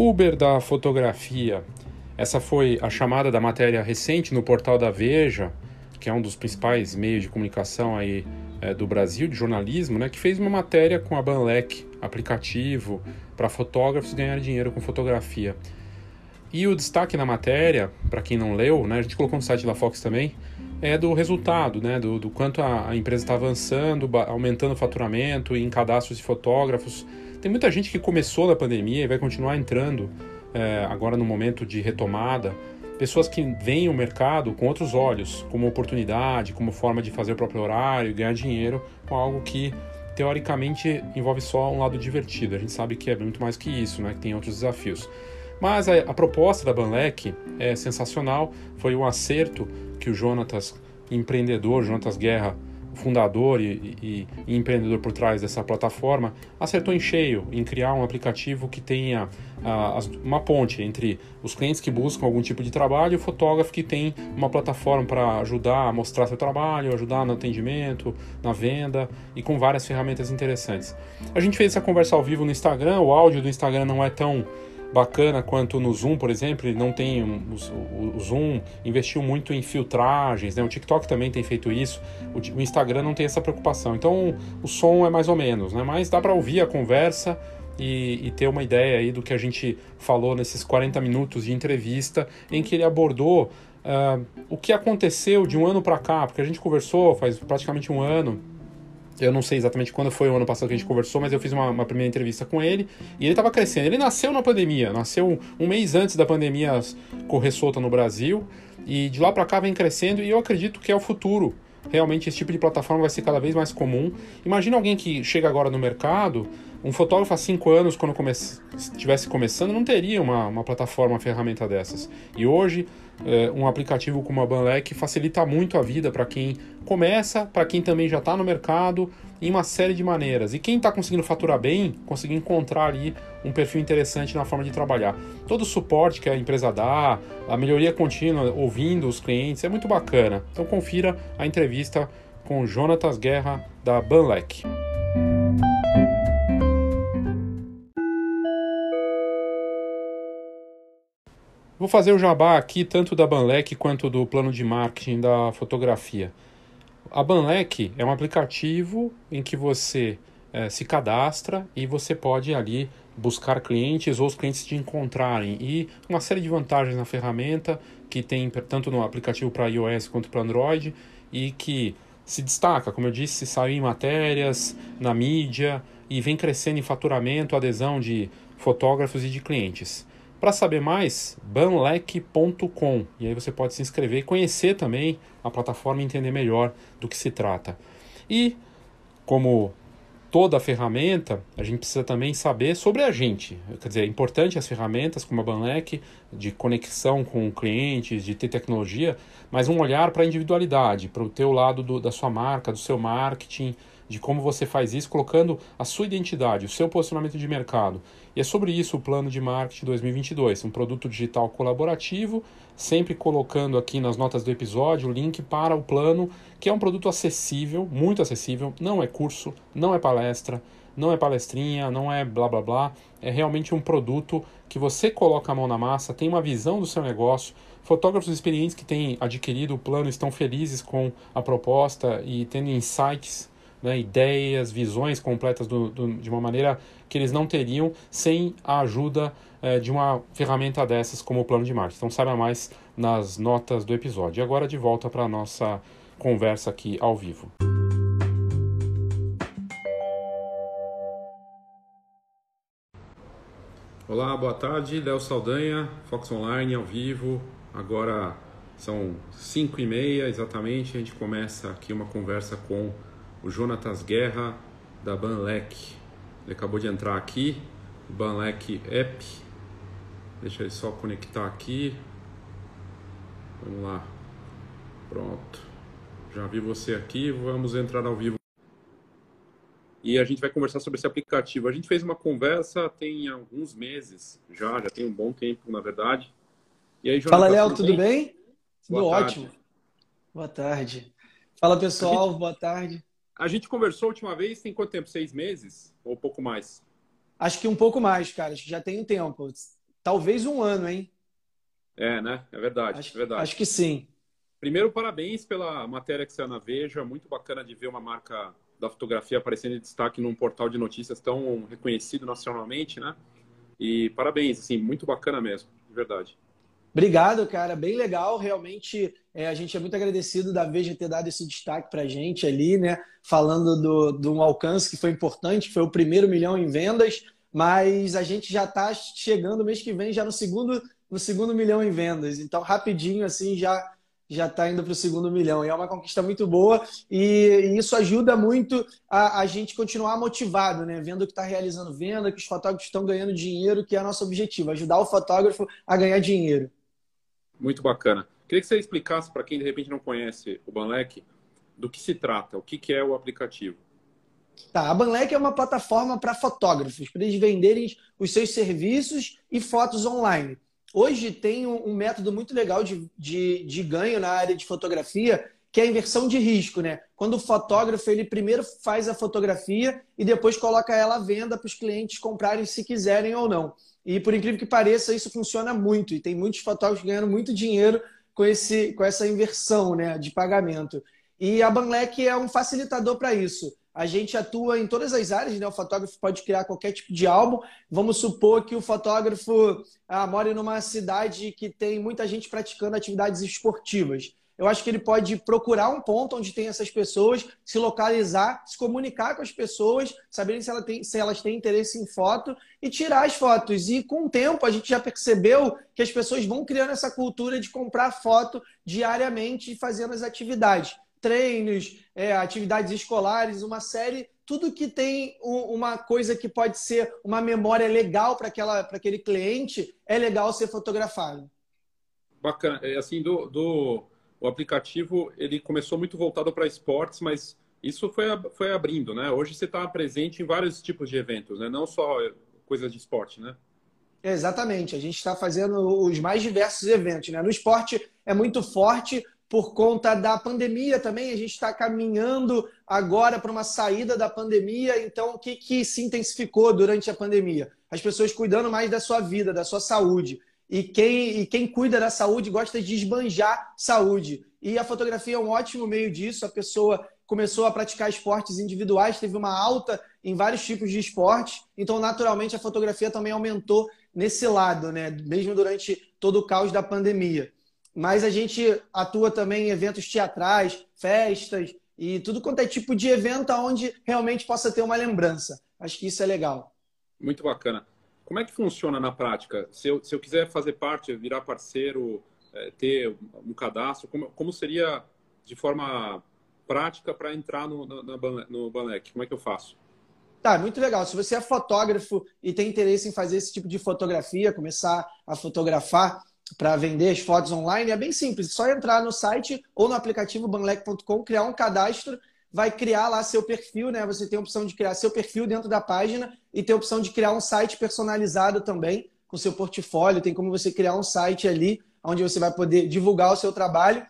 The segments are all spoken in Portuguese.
Uber da fotografia. Essa foi a chamada da matéria recente no portal da Veja, que é um dos principais meios de comunicação aí é, do Brasil, de jornalismo, né, que fez uma matéria com a Banlec, aplicativo para fotógrafos ganhar dinheiro com fotografia. E o destaque na matéria, para quem não leu, né, a gente colocou no site da Fox também, é do resultado, né, do, do quanto a, a empresa está avançando, aumentando o faturamento em cadastros de fotógrafos. Tem muita gente que começou na pandemia e vai continuar entrando é, agora no momento de retomada. Pessoas que veem o mercado com outros olhos, como oportunidade, como forma de fazer o próprio horário, ganhar dinheiro com algo que teoricamente envolve só um lado divertido. A gente sabe que é muito mais que isso, né? Que tem outros desafios. Mas a, a proposta da Banlec é sensacional. Foi um acerto que o Jonatas, empreendedor, Jonatas Guerra, fundador e, e, e, empreendedor por trás dessa plataforma, acertou em cheio em criar um aplicativo que tenha uma ponte entre os clientes que buscam algum tipo de trabalho e o fotógrafo que tem uma plataforma para ajudar a mostrar seu trabalho, ajudar no atendimento, na venda e com várias ferramentas interessantes. A gente fez essa conversa ao vivo no Instagram, o áudio do Instagram não é tão bacana quanto no Zoom, por exemplo, ele não tem o, o, Zoom investiu muito em filtragens, né? O TikTok também tem feito isso. O, o Instagram não tem essa preocupação. Então o som é mais ou menos, né? Mas dá para ouvir a conversa e, e, ter uma ideia aí do que a gente falou nesses 40 minutos de entrevista em que ele abordou uh, o que aconteceu de um ano para cá, porque a gente conversou faz praticamente um ano eu não sei exatamente quando foi o ano passado que a gente conversou, mas eu fiz uma, uma primeira entrevista com ele e ele estava crescendo. Ele nasceu na pandemia, nasceu um mês antes da pandemia correr solta no Brasil e de lá para cá vem crescendo e eu acredito que é o futuro. Realmente esse tipo de plataforma vai ser cada vez mais comum. Imagina alguém que chega agora no mercado, um fotógrafo há cinco anos, quando come estivesse começando, não teria uma, uma plataforma, uma ferramenta dessas. E hoje é, um aplicativo como a Banlec facilita muito a vida para quem começa, para quem também já está no mercado, em uma série de maneiras. E quem está conseguindo faturar bem, conseguir encontrar ali um perfil interessante na forma de trabalhar. Todo o suporte que a empresa dá, a melhoria contínua, ouvindo os clientes, é muito bacana. Então confira a entrevista com Jonatas Guerra da Banlec. Vou fazer o jabá aqui tanto da Banlec quanto do plano de marketing da fotografia. A Banlec é um aplicativo em que você é, se cadastra e você pode ali buscar clientes ou os clientes te encontrarem e uma série de vantagens na ferramenta que tem tanto no aplicativo para iOS quanto para Android e que se destaca, como eu disse, saiu em matérias, na mídia e vem crescendo em faturamento, adesão de fotógrafos e de clientes. Para saber mais, banlec.com e aí você pode se inscrever e conhecer também a plataforma e entender melhor do que se trata. E como toda ferramenta, a gente precisa também saber sobre a gente. Quer dizer, é importante as ferramentas como a Banlec, de conexão com clientes, de ter tecnologia, mas um olhar para a individualidade, para o teu lado do, da sua marca, do seu marketing, de como você faz isso, colocando a sua identidade, o seu posicionamento de mercado. E é sobre isso o plano de marketing 2022, um produto digital colaborativo, sempre colocando aqui nas notas do episódio o link para o plano, que é um produto acessível, muito acessível, não é curso, não é palestra, não é palestrinha, não é blá blá blá, é realmente um produto que você coloca a mão na massa, tem uma visão do seu negócio. Fotógrafos experientes que têm adquirido o plano estão felizes com a proposta e tendo insights né, ideias, visões completas do, do, de uma maneira que eles não teriam sem a ajuda é, de uma ferramenta dessas como o plano de marketing. Então saiba mais nas notas do episódio. E agora de volta para a nossa conversa aqui ao vivo. Olá, boa tarde, Léo Saldanha, Fox Online ao vivo. Agora são 5 e meia exatamente, a gente começa aqui uma conversa com o Jonatas Guerra da Banlec. Ele acabou de entrar aqui, Banlec App. Deixa ele só conectar aqui. Vamos lá. Pronto. Já vi você aqui, vamos entrar ao vivo. E a gente vai conversar sobre esse aplicativo. A gente fez uma conversa tem alguns meses já, já tem um bom tempo, na verdade. E aí, Fala, Léo, tudo bem? bem? Tudo boa ótimo. Tarde. Boa tarde. Fala, pessoal, gente... boa tarde. A gente conversou a última vez tem quanto tempo? Seis meses? Ou pouco mais? Acho que um pouco mais, cara. Acho que já tem um tempo. talvez um ano, hein? É, né? É verdade, acho, é verdade. Acho que sim. Primeiro, parabéns pela matéria que saiu na Veja. Muito bacana de ver uma marca da fotografia aparecendo em destaque num portal de notícias tão reconhecido nacionalmente, né? E parabéns, assim, muito bacana mesmo, de verdade. Obrigado, cara. Bem legal. Realmente, é, a gente é muito agradecido da Veja ter dado esse destaque para a gente ali, né? Falando do, de um alcance que foi importante, foi o primeiro milhão em vendas, mas a gente já está chegando mês que vem já no segundo, no segundo milhão em vendas. Então, rapidinho, assim, já já está indo para o segundo milhão. E é uma conquista muito boa e, isso ajuda muito a, a, gente continuar motivado, né? Vendo que está realizando venda, que os fotógrafos estão ganhando dinheiro, que é nosso objetivo, ajudar o fotógrafo a ganhar dinheiro. Muito bacana. Queria que você explicasse para quem de repente não conhece o Banlec do que se trata, o que, que é o aplicativo. Tá, a Banlec é uma plataforma para fotógrafos, para eles venderem os seus serviços e fotos online. Hoje tem um, método muito legal de, de, de ganho na área de fotografia, que é a inversão de risco, né? Quando o fotógrafo ele primeiro faz a fotografia e depois coloca ela à venda para os clientes comprarem se quiserem ou não. E por incrível que pareça, isso funciona muito e tem muitos fotógrafos ganhando muito dinheiro com, esse, com essa inversão né, de pagamento. E a Banlec é um facilitador para isso. A gente atua em todas as áreas, né? O fotógrafo pode criar qualquer tipo de álbum. Vamos supor que o fotógrafo ah, mora numa cidade que tem muita gente praticando atividades esportivas. Eu acho que ele pode procurar um ponto onde tem essas pessoas, se localizar, se comunicar com as pessoas, saberem se, ela tem, se elas têm interesse em foto e tirar as fotos. E com o tempo a gente já percebeu que as pessoas vão criando essa cultura de comprar foto diariamente e fazendo as atividades treinos, é, atividades escolares, uma série, tudo que tem um, uma coisa que pode ser uma memória legal para aquele cliente, é legal ser fotografado. Bacana. É, assim, do, do o aplicativo, ele começou muito voltado para esportes, mas isso foi, foi abrindo, né? Hoje você está presente em vários tipos de eventos, né? Não só coisas de esporte, né? Exatamente. A gente está fazendo os mais diversos eventos, né? No esporte é muito forte por conta da pandemia também. A gente está caminhando agora para uma saída da pandemia. Então, o que, que se intensificou durante a pandemia? As pessoas cuidando mais da sua vida, da sua saúde. E quem, e quem cuida da saúde gosta de esbanjar saúde. E a fotografia é um ótimo meio disso. A pessoa começou a praticar esportes individuais, teve uma alta em vários tipos de esportes. Então, naturalmente, a fotografia também aumentou nesse lado, né? mesmo durante todo o caos da pandemia. Mas a gente atua também em eventos teatrais, festas e tudo quanto é tipo de evento onde realmente possa ter uma lembrança. Acho que isso é legal. Muito bacana. Como é que funciona na prática? Se eu, se eu quiser fazer parte, virar parceiro, é, ter um cadastro, como, como seria de forma prática para entrar no, no, no Banlec? Como é que eu faço? Tá, muito legal. Se você é fotógrafo e tem interesse em fazer esse tipo de fotografia, começar a fotografar, para vender as fotos online é bem simples. É só entrar no site ou no aplicativo banlec.com, criar um cadastro, vai criar lá seu perfil, né? Você tem a opção de criar seu perfil dentro da página e tem a opção de criar um site personalizado também com seu portfólio. Tem como você criar um site ali onde você vai poder divulgar o seu trabalho.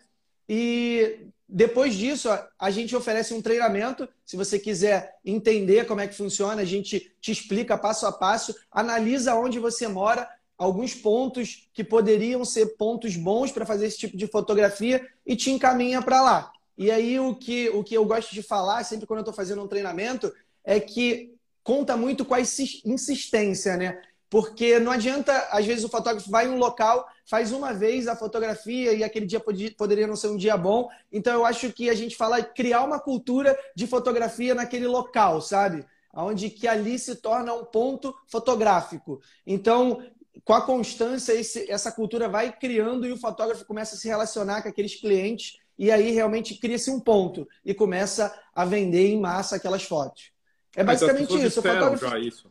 E depois disso, a gente oferece um treinamento. Se você quiser entender como é que funciona, a gente te explica passo a passo, analisa onde você mora, alguns pontos que poderiam ser pontos bons para fazer esse tipo de fotografia e te encaminha para lá. E aí o que, o que eu gosto de falar, sempre quando eu estou fazendo um treinamento, é que conta muito com a insistência, né? Porque não adianta, às vezes, o fotógrafo vai em um local, faz uma vez a fotografia e aquele dia poderia não ser um dia bom. Então, eu acho que a gente fala criar uma cultura de fotografia naquele local, sabe? Onde que ali se torna um ponto fotográfico. Então, com a constância, esse, essa cultura vai criando e o fotógrafo começa a se relacionar com aqueles clientes e aí realmente cria-se um ponto e começa a vender em massa aquelas fotos. É basicamente isso. O fotógrafo... isso.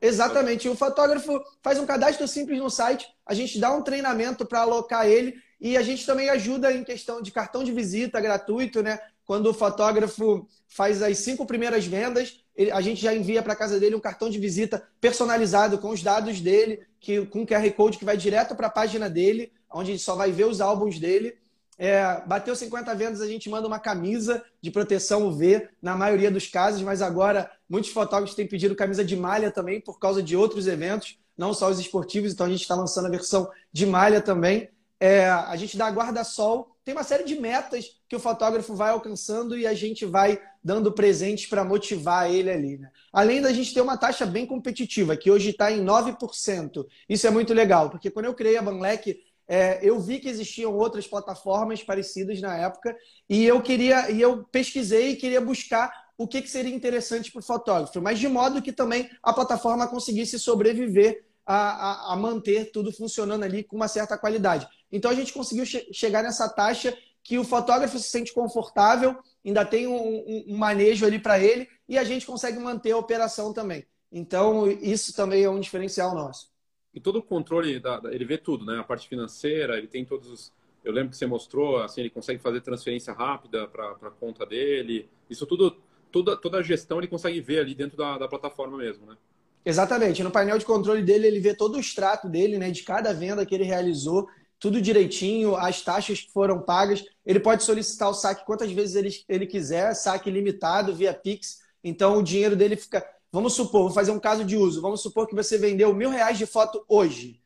Exatamente. O fotógrafo faz um cadastro simples no site, a gente dá um treinamento para alocar ele e a gente também ajuda em questão de cartão de visita gratuito, né? Quando o fotógrafo faz as cinco primeiras vendas, a gente já envia para casa dele um cartão de visita personalizado com os dados dele, que, com QR Code que vai direto para a página dele, onde ele só vai ver os álbuns dele. É, bateu 50 vendas, a gente manda uma camisa de proteção UV, na maioria dos casos, mas agora muitos fotógrafos têm pedido camisa de malha também por causa de outros eventos. não só os esportivos, então a gente está lançando a versão de malha também. É, a gente dá guarda-sol, tem uma série de metas que o fotógrafo vai alcançando e a gente vai dando presentes para motivar ele ali. Né? Além da gente ter uma taxa bem competitiva, que hoje está em 9%. Isso é muito legal, porque quando eu criei a Banlec, é, eu vi que existiam outras plataformas parecidas na época e eu queria e eu pesquisei e queria buscar o que, que seria interessante para o fotógrafo, mas de modo que também a plataforma conseguisse sobreviver a, a, a, manter tudo funcionando ali com uma certa qualidade. Então a gente conseguiu che chegar nessa taxa que o fotógrafo se sente confortável, ainda tem um, um, um manejo ali para ele e a gente consegue manter a operação também. Então isso também é um diferencial nosso. E todo o controle, da, ele vê tudo, né? A parte financeira, ele tem todos os. Eu lembro que você mostrou, assim, ele consegue fazer transferência rápida para a conta dele. Isso tudo toda, toda a gestão ele consegue ver ali dentro da, da plataforma mesmo, né? Exatamente. No painel de controle dele, ele vê todo o extrato dele, né? De cada venda que ele realizou, tudo direitinho, as taxas que foram pagas. Ele pode solicitar o saque quantas vezes ele, ele quiser, saque limitado via Pix. Então o dinheiro dele fica. Vamos supor, vou fazer um caso de uso. Vamos supor que você vendeu mil reais de foto hoje.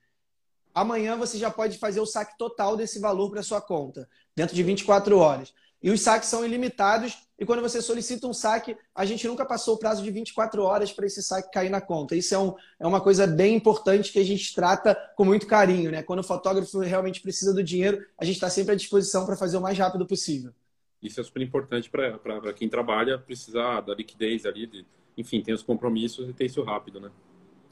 Amanhã você já pode fazer o saque total desse valor para sua conta, dentro de 24 horas. E os saques são ilimitados. E quando você solicita um saque, a gente nunca passou o prazo de 24 horas para esse saque cair na conta. Isso é, um, é uma coisa bem importante que a gente trata com muito carinho. Né? Quando o fotógrafo realmente precisa do dinheiro, a gente está sempre à disposição para fazer o mais rápido possível. Isso é super importante para quem trabalha, precisar da liquidez ali, de, enfim, tem os compromissos e ter isso rápido, né?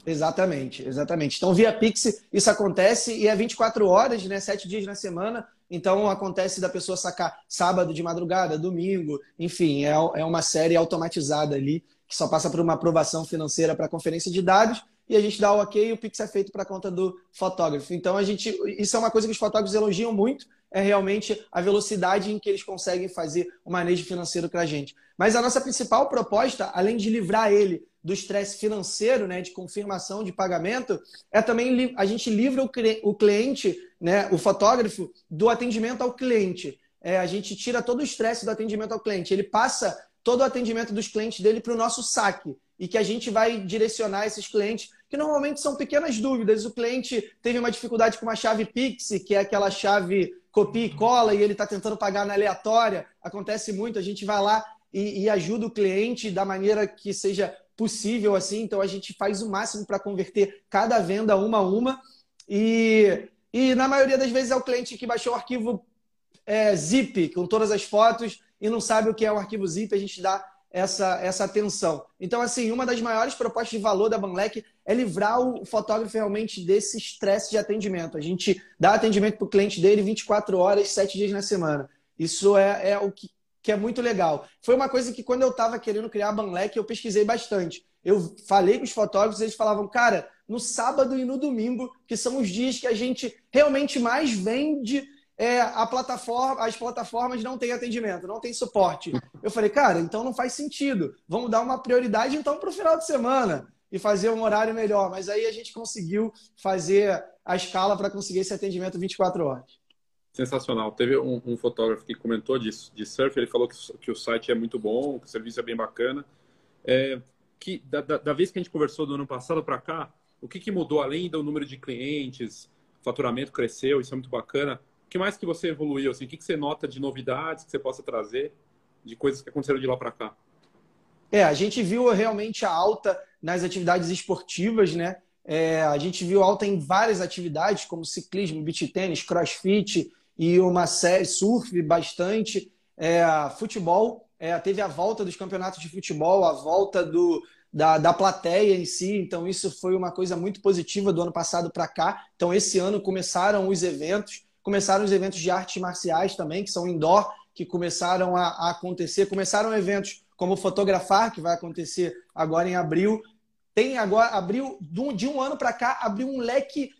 Exatamente, exatamente. Então, via Pix, isso acontece e é 24 horas, né? Sete dias na semana. Então, acontece da pessoa sacar sábado de madrugada, domingo, enfim, é, é uma série automatizada ali, que só passa por uma aprovação financeira para conferência de dados e a gente dá o ok e o Pix é feito para a conta do fotógrafo. Então, a gente, isso é uma coisa que os fotógrafos elogiam muito, é realmente a velocidade em que eles conseguem fazer o manejo financeiro para a gente. Mas a nossa principal proposta, além de livrar ele do estresse financeiro, né, de confirmação de pagamento, é também a gente livra o cliente, né, o fotógrafo, do atendimento ao cliente. É, a gente tira todo o estresse do atendimento ao cliente. Ele passa todo o atendimento dos clientes dele para o nosso saque e que a gente vai direcionar esses clientes, que normalmente são pequenas dúvidas. O cliente teve uma dificuldade com uma chave Pix, que é aquela chave copia e cola, e ele está tentando pagar na aleatória. Acontece muito, a gente vai lá e, e ajuda o cliente da maneira que seja possível assim. Então a gente faz o máximo para converter cada venda uma a uma. E, e na maioria das vezes é o cliente que baixou o arquivo é, zip com todas as fotos e não sabe o que é o arquivo zip, a gente dá essa, essa atenção. Então, assim, uma das maiores propostas de valor da Banlec é livrar o fotógrafo realmente desse estresse de atendimento. A gente dá atendimento para o cliente dele 24 horas, 7 dias na semana. Isso é, é o que que é muito legal. Foi uma coisa que quando eu estava querendo criar a Banlec, eu pesquisei bastante. Eu falei com os fotógrafos, eles falavam, cara, no sábado e no domingo, que são os dias que a gente realmente mais vende é, a plataforma, as plataformas não têm atendimento, não tem suporte. Eu falei, cara, então não faz sentido. Vamos dar uma prioridade então para o final de semana e fazer um horário melhor. Mas aí a gente conseguiu fazer a escala para conseguir esse atendimento 24 horas. Sensacional. Teve um, um, fotógrafo que comentou disso, de surf, ele falou que, que, o site é muito bom, que o serviço é bem bacana. É, que da, da, da, vez que a gente conversou do ano passado para cá, o que, que mudou além do número de clientes, faturamento cresceu, isso é muito bacana. Que mais que você evoluiu? Assim, o que, que você nota de novidades que você possa trazer, de coisas que aconteceram de lá para cá? É, a gente viu realmente a alta nas atividades esportivas, né? É, a gente viu alta em várias atividades, como ciclismo, beach tênis, crossfit, e uma série, surf bastante, é, futebol, é, teve a volta dos campeonatos de futebol, a volta do, da, da plateia em si, então isso foi uma coisa muito positiva do ano passado para cá. Então, esse ano começaram os eventos, começaram os eventos de artes marciais também, que são indoor, que começaram a, a acontecer. Começaram eventos como Fotografar, que vai acontecer agora em abril. Tem agora, abril, de um ano para cá, abriu um leque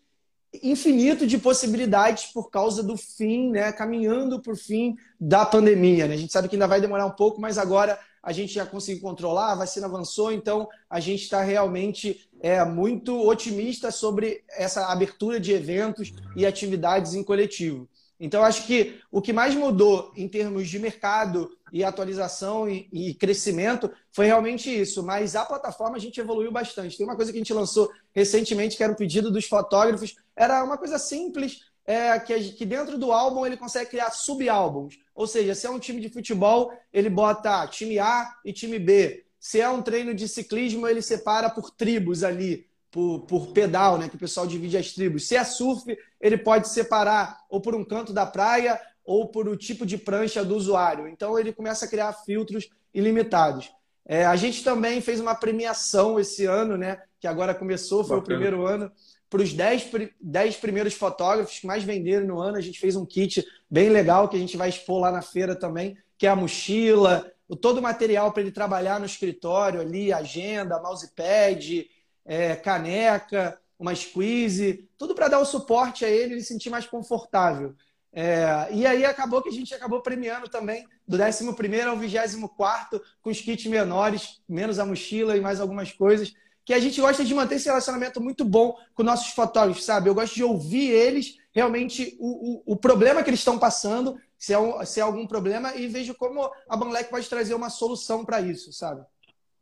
infinito de possibilidades por causa do fim, né, caminhando por fim da pandemia. Né? A gente sabe que ainda vai demorar um pouco, mas agora a gente já conseguiu controlar, a vacina avançou, então a gente está realmente é, muito otimista sobre essa abertura de eventos e atividades em coletivo. Então, acho que o que mais mudou em termos de mercado e atualização e, e, crescimento foi realmente isso. Mas a plataforma a gente evoluiu bastante. Tem uma coisa que a gente lançou recentemente, que era um pedido dos fotógrafos. Era uma coisa simples, é, que, que dentro do álbum ele consegue criar sub-álbuns. Ou seja, se é um time de futebol, ele bota time A e time B. Se é um treino de ciclismo, ele separa por tribos ali, por, por pedal, né? Que o pessoal divide as tribos. Se é surf, ele pode separar ou por um canto da praia ou por o tipo de prancha do usuário. Então ele começa a criar filtros ilimitados. É, a gente também fez uma premiação esse ano, né? Que agora começou, foi Bacana. o primeiro ano. Para os 10, 10 primeiros fotógrafos que mais venderam no ano, a gente fez um kit bem legal que a gente vai expor lá na feira também, que é a mochila, todo o material para ele trabalhar no escritório ali, agenda, mousepad, é, caneca, uma squeeze, tudo para dar o suporte a ele e se sentir mais confortável. É, e aí acabou que a gente acabou premiando também do 11 ao 24 com os kits menores, menos a mochila e mais algumas coisas. Que a gente gosta de manter esse relacionamento muito bom com nossos fotógrafos, sabe? Eu gosto de ouvir eles realmente o, o, o problema que eles estão passando se é, um, se é algum problema e vejo como a Banlec pode trazer uma solução para isso, sabe?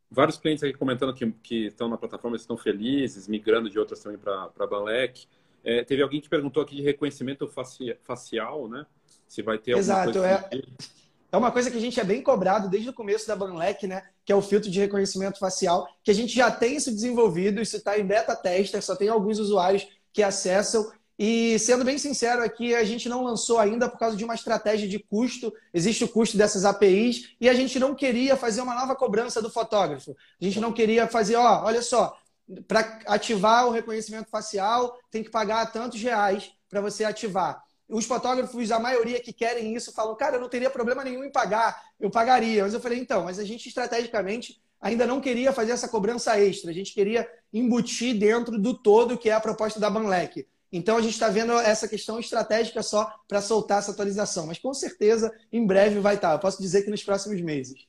Vários clientes aqui comentando que, que estão na plataforma estão felizes, migrando de outras também para a Banlec. É, teve alguém que perguntou aqui de reconhecimento facial, né? Se vai ter Exato, alguma coisa. É, é uma coisa que a gente é bem cobrado desde o começo da Banlec, né? Que é o filtro de reconhecimento facial, que a gente já tem isso desenvolvido, isso está em beta tester, só tem alguns usuários que acessam e sendo bem sincero aqui, a gente não lançou ainda por causa de uma estratégia de custo. Existe o custo dessas APIs e a gente não queria fazer uma nova cobrança do fotógrafo. A gente não queria fazer, ó, olha só, para ativar o reconhecimento facial tem que pagar tantos reais para você ativar. Os fotógrafos, a maioria que querem isso, falam, cara, eu não teria problema nenhum em pagar, eu pagaria. Mas eu falei, então, mas a gente estrategicamente ainda não queria fazer essa cobrança extra, a gente queria embutir dentro do todo que é a proposta da Banlec. Então a gente está vendo essa questão estratégica só para soltar essa atualização. Mas com certeza em breve vai estar. Tá. Eu posso dizer que nos próximos meses.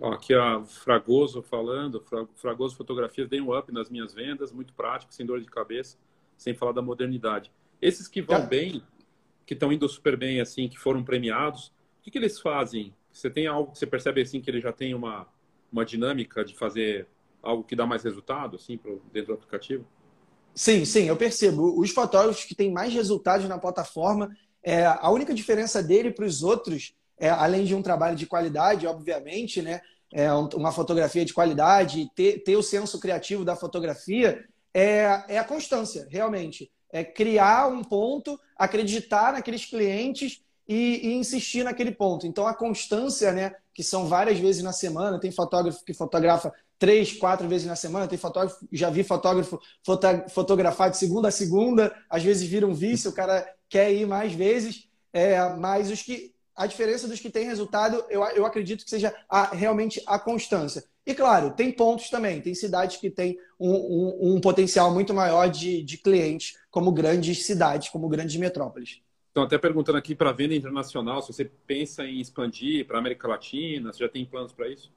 aqui a Fragoso falando, Fragoso Fotografias dei um up nas minhas vendas, muito prático, sem dor de cabeça, sem falar da modernidade. Esses que vão bem, que estão indo super bem, assim, que foram premiados, o que, que eles fazem? Você tem algo que você percebe assim que ele já tem uma, uma dinâmica de fazer algo que dá mais resultado, assim, pro, dentro do aplicativo? Sim, sim, eu percebo. Os fotógrafos que têm mais resultados na plataforma, é, a única diferença dele para os outros, é, além de um trabalho de qualidade, obviamente, né, é, uma fotografia de qualidade, ter, ter o senso criativo da fotografia, é, é a constância, realmente. É criar um ponto, acreditar naqueles clientes e, e, insistir naquele ponto. Então, a constância, né, que são várias vezes na semana, tem fotógrafo que fotografa três, quatro vezes na semana. Tem fotógrafo, já vi fotógrafo fotografar de segunda a segunda, às vezes vira um vício, o cara quer ir mais vezes. É, mas os que a diferença dos que têm resultado, eu, eu acredito que seja a, realmente a constância. E claro, tem pontos também, tem cidades que têm um, um, um potencial muito maior de, de clientes, como grandes cidades, como grandes metrópoles. Então, até perguntando aqui para venda internacional, se você pensa em expandir para a América Latina, você já tem planos para isso?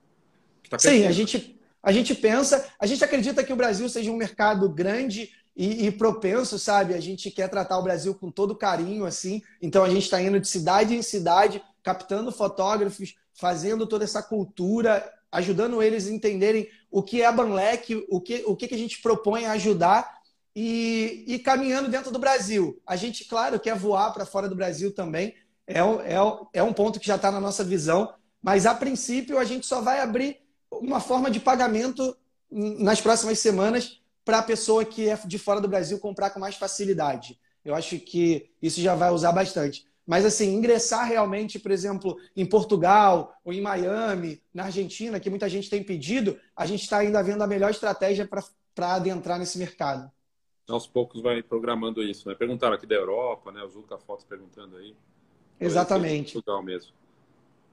Tá Sim, a gente, a gente pensa, a gente acredita que o Brasil seja um mercado grande e, e, propenso, sabe? A gente quer tratar o Brasil com todo carinho, assim. Então a gente está indo de cidade em cidade, captando fotógrafos, fazendo toda essa cultura, ajudando eles a entenderem o que é a Banlec, o que, o que a gente propõe ajudar e, e caminhando dentro do Brasil. A gente, claro, quer voar para fora do Brasil também. É é, é um ponto que já está na nossa visão, mas a princípio a gente só vai abrir uma forma de pagamento nas próximas semanas para a pessoa que é de fora do Brasil comprar com mais facilidade. Eu acho que isso já vai usar bastante. Mas, assim, ingressar realmente, por exemplo, em Portugal ou em Miami, na Argentina, que muita gente tem pedido, a gente está ainda vendo a melhor estratégia para adentrar nesse mercado. Aos poucos vai programando isso, né? Perguntaram aqui da Europa, né? Os Luca Fotos perguntando aí. Exatamente. Portugal mesmo.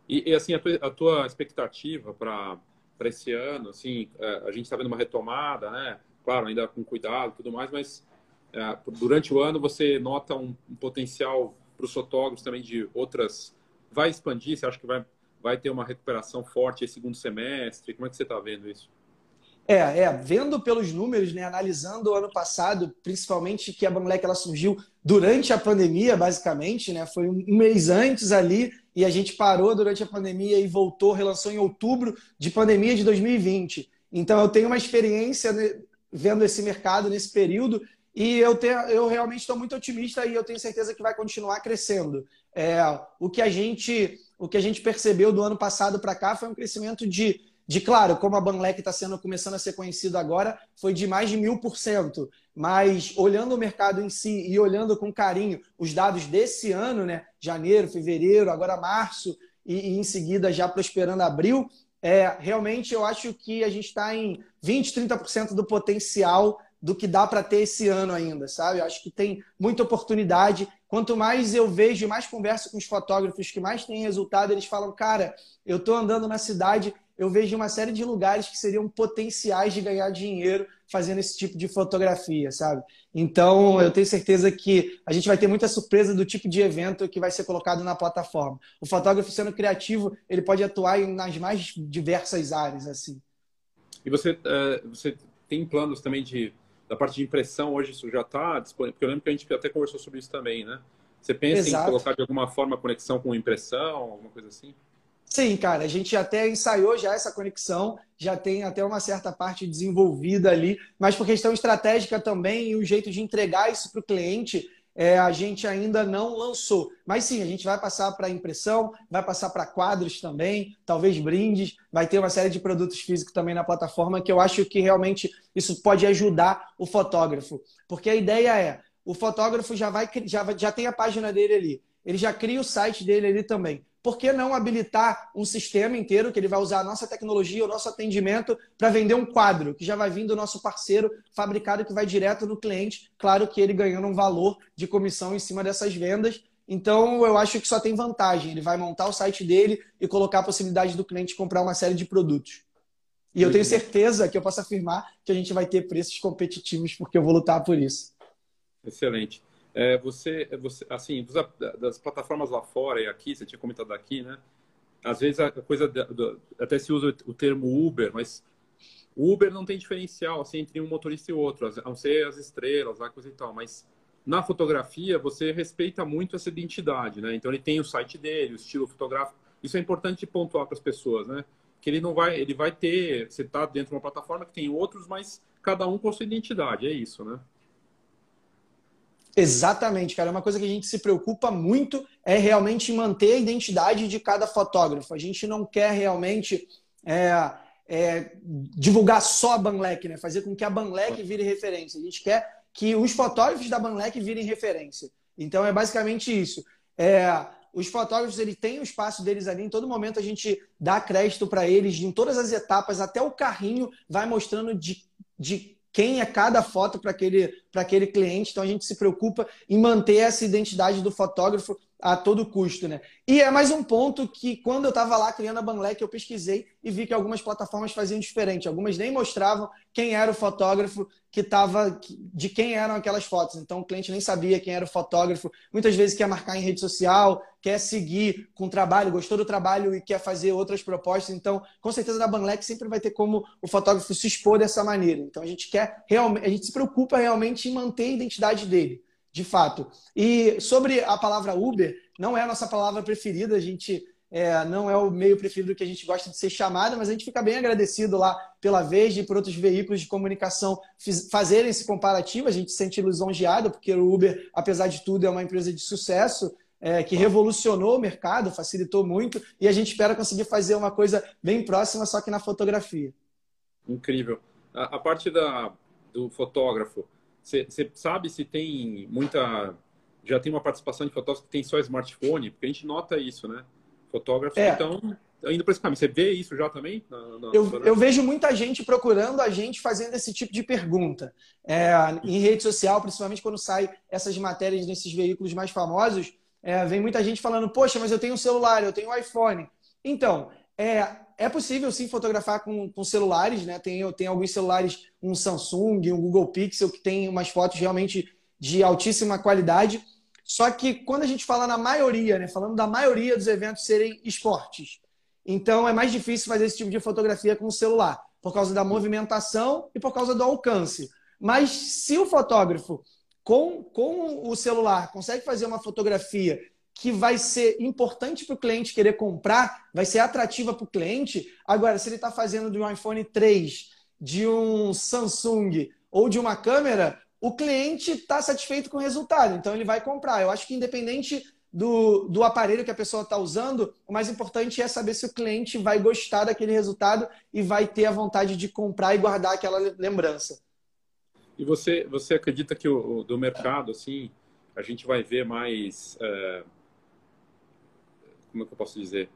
E, e assim, a tua, a tua expectativa para para esse ano, assim, é, a gente está vendo uma retomada, né? Claro, ainda com cuidado e tudo mais, mas é, durante o ano você nota um, um potencial para os fotógrafos também de outras. Vai expandir? Você acha que vai, vai ter uma recuperação forte esse segundo semestre? Como é que você está vendo isso? É, é, vendo pelos números, né, analisando o ano passado, principalmente que a Banlec ela surgiu durante a pandemia, basicamente, né, foi um mês antes ali e a gente parou durante a pandemia e voltou, relançou em outubro de pandemia de 2020. Então eu tenho uma experiência né, vendo esse mercado nesse período e eu, tenho, eu realmente estou muito otimista e eu tenho certeza que vai continuar crescendo. É, o que a gente o que a gente percebeu do ano passado para cá foi um crescimento de de claro, como a Banlec está sendo começando a ser conhecido agora, foi de mais de mil por cento. Mas olhando o mercado em si e olhando com carinho os dados desse ano, né? Janeiro, fevereiro, agora março, e, e em seguida já prosperando abril, é, realmente eu acho que a gente está em 20, 30% do potencial do que dá para ter esse ano ainda, sabe? Eu acho que tem muita oportunidade. Quanto mais eu vejo, mais converso com os fotógrafos que mais têm resultado, eles falam, cara, eu estou andando na cidade eu vejo uma série de lugares que seriam potenciais de ganhar dinheiro fazendo esse tipo de fotografia, sabe? Então, eu tenho certeza que a gente vai ter muita surpresa do tipo de evento que vai ser colocado na plataforma. O fotógrafo sendo criativo, ele pode atuar nas mais diversas áreas, assim. E você, uh, você tem planos também de da parte de impressão hoje isso já está disponível? Porque eu lembro que a gente até conversou sobre isso também, né? Você pensa Exato. em colocar de alguma forma conexão com impressão, alguma coisa assim? Sim, cara, a gente até ensaiou já essa conexão, já tem até uma certa parte desenvolvida ali, mas por questão estratégica também e o jeito de entregar isso para o cliente, é, a gente ainda não lançou. Mas sim, a gente vai passar para impressão, vai passar para quadros também, talvez brindes, vai ter uma série de produtos físicos também na plataforma que eu acho que realmente isso pode ajudar o fotógrafo. Porque a ideia é, o fotógrafo já vai já, já tem a página dele ali, ele já cria o site dele ali também por que não habilitar um sistema inteiro que ele vai usar a nossa tecnologia, o nosso atendimento para vender um quadro que já vai vir do nosso parceiro fabricado que vai direto no cliente, claro que ele ganhando um valor de comissão em cima dessas vendas. Então, eu acho que só tem vantagem. Ele vai montar o site dele e colocar a possibilidade do cliente comprar uma série de produtos. E eu tenho certeza que eu posso afirmar que a gente vai ter preços competitivos, porque eu vou lutar por isso. Excelente. É, você, você, assim, das plataformas lá fora e aqui, você tinha comentado aqui, né? Às vezes a coisa, até se usa o termo Uber, mas Uber não tem diferencial assim, entre um motorista e outro, a não ser as estrelas, a coisa e tal, mas na fotografia você respeita muito essa identidade, né? Então ele tem o site dele, o estilo fotográfico. Isso é importante pontuar para as pessoas, né? Que ele não vai, ele vai ter, você está dentro de uma plataforma que tem outros, mas cada um com sua identidade, é isso, né? Exatamente, cara. Uma coisa que a gente se preocupa muito é realmente manter a identidade de cada fotógrafo. A gente não quer realmente é, é, divulgar só a Banlec, né? Fazer com que a Banlec vire referência. A gente quer que os fotógrafos da Banlec virem referência. Então é basicamente isso. É, os fotógrafos eles têm o espaço deles ali, em todo momento a gente dá crédito para eles em todas as etapas, até o carrinho vai mostrando de, de quem é cada foto para aquele, aquele cliente. Então a gente se preocupa em manter essa identidade do fotógrafo a todo custo, né? E é mais um ponto que quando eu estava lá criando a Banlec, eu pesquisei e vi que algumas plataformas faziam diferente. Algumas nem mostravam quem era o fotógrafo que estava, de quem eram aquelas fotos. Então o cliente nem sabia quem era o fotógrafo. Muitas vezes quer marcar em rede social, quer seguir com o trabalho, gostou do trabalho e quer fazer outras propostas. Então, com certeza na Banlec sempre vai ter como o fotógrafo se expor dessa maneira. Então a gente quer realmente, a gente se preocupa realmente em manter a identidade dele de fato. E sobre a palavra Uber, não é a nossa palavra preferida, a gente é, não é o meio preferido que a gente gosta de ser chamada, mas a gente fica bem agradecido lá pela vez e por outros veículos de comunicação fazerem esse comparativo. A gente se sente lisonjeado, porque o Uber, apesar de tudo, é uma empresa de sucesso. É, que revolucionou o mercado, facilitou muito, e a gente espera conseguir fazer uma coisa bem próxima, só que na fotografia. Incrível. A, a parte da, do fotógrafo, você sabe se tem muita. Já tem uma participação de fotógrafos que tem só smartphone? Porque a gente nota isso, né? Fotógrafos é. estão indo para esse caminho. Você vê isso já também? Na, na... Eu, eu, vejo muita gente procurando a gente fazendo esse tipo de pergunta. É, em rede social, principalmente quando sai essas matérias nesses veículos mais famosos, é, vem muita gente falando: Poxa, mas eu tenho um celular, eu tenho um iPhone. Então, é, é possível sim fotografar com, com celulares, né? Tem, tem alguns celulares, um Samsung, um Google Pixel, que tem umas fotos realmente de altíssima qualidade. Só que quando a gente fala na maioria, né? Falando da maioria dos eventos serem esportes, então é mais difícil fazer esse tipo de fotografia com o celular. por causa da movimentação e por causa do alcance. Mas se o fotógrafo, com, com o celular, consegue fazer uma fotografia que vai ser importante para o cliente querer comprar, vai ser atrativa para o cliente. Agora, se ele está fazendo de um iPhone 3, de um Samsung ou de uma câmera, o cliente está satisfeito com o resultado, então ele vai comprar. Eu acho que independente do, do aparelho que a pessoa está usando, o mais importante é saber se o cliente vai gostar daquele resultado e vai ter a vontade de comprar e guardar aquela lembrança. E você, você acredita que o, do mercado, assim, a gente vai ver mais. É, como é que eu posso dizer?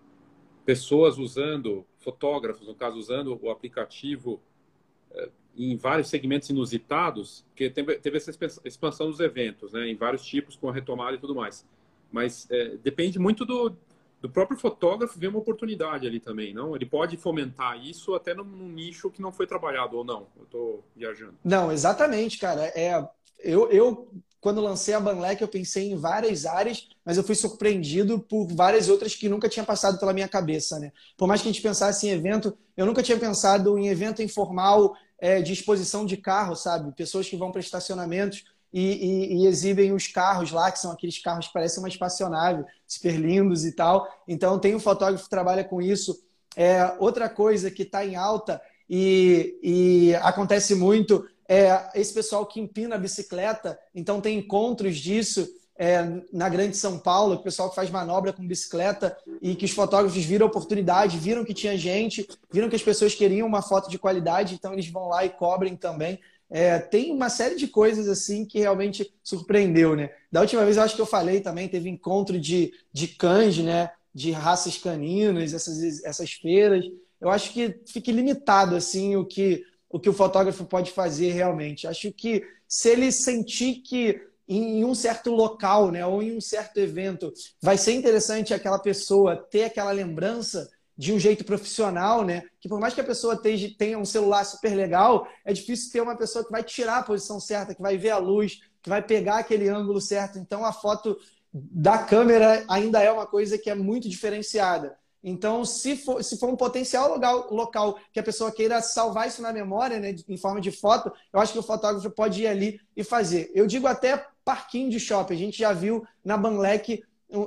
Pessoas usando, fotógrafos, no caso, usando o aplicativo é, em vários segmentos inusitados, porque teve, teve essa expansão dos eventos, né, em vários tipos, com a retomada e tudo mais. Mas é, depende muito do, do próprio fotógrafo ver uma oportunidade ali também, não? Ele pode fomentar isso até num, nicho que não foi trabalhado ou não. Eu estou viajando. Não, exatamente, cara. É, eu, eu quando lancei a Banlec, eu pensei em várias áreas, mas eu fui surpreendido por várias outras que nunca tinha passado pela minha cabeça, né? Por mais que a gente pensasse em evento, eu nunca tinha pensado em evento informal é, de exposição de carro, sabe? Pessoas que vão para estacionamentos e, e, e, exibem os carros lá, que são aqueles carros que parecem uma espaçonave, super lindos e tal. Então, tem um fotógrafo que trabalha com isso. É, outra coisa que está em alta e, e acontece muito é esse pessoal que empina a bicicleta. Então, tem encontros disso. É, na Grande São Paulo, o pessoal que faz manobra com bicicleta e que os fotógrafos viram a oportunidade, viram que tinha gente, viram que as pessoas queriam uma foto de qualidade, então eles vão lá e cobrem também. É, tem uma série de coisas assim que realmente surpreendeu, né? Da última vez eu acho que eu falei também, teve encontro de, de cães, né? De raças caninas, essas, essas feiras. Eu acho que fica limitado assim o que, o que o fotógrafo pode fazer realmente. Acho que se ele sentir que em um certo local, né, ou em um certo evento, vai ser interessante aquela pessoa ter aquela lembrança, de um jeito profissional, né? Que por mais que a pessoa tenha um celular super legal, é difícil ter uma pessoa que vai tirar a posição certa, que vai ver a luz, que vai pegar aquele ângulo certo. Então a foto da câmera ainda é uma coisa que é muito diferenciada. Então, se for, se for um potencial local, local que a pessoa queira salvar isso na memória, né, em forma de foto, eu acho que o fotógrafo pode ir ali e fazer. Eu digo até parquinho de shopping. A gente já viu na Banlec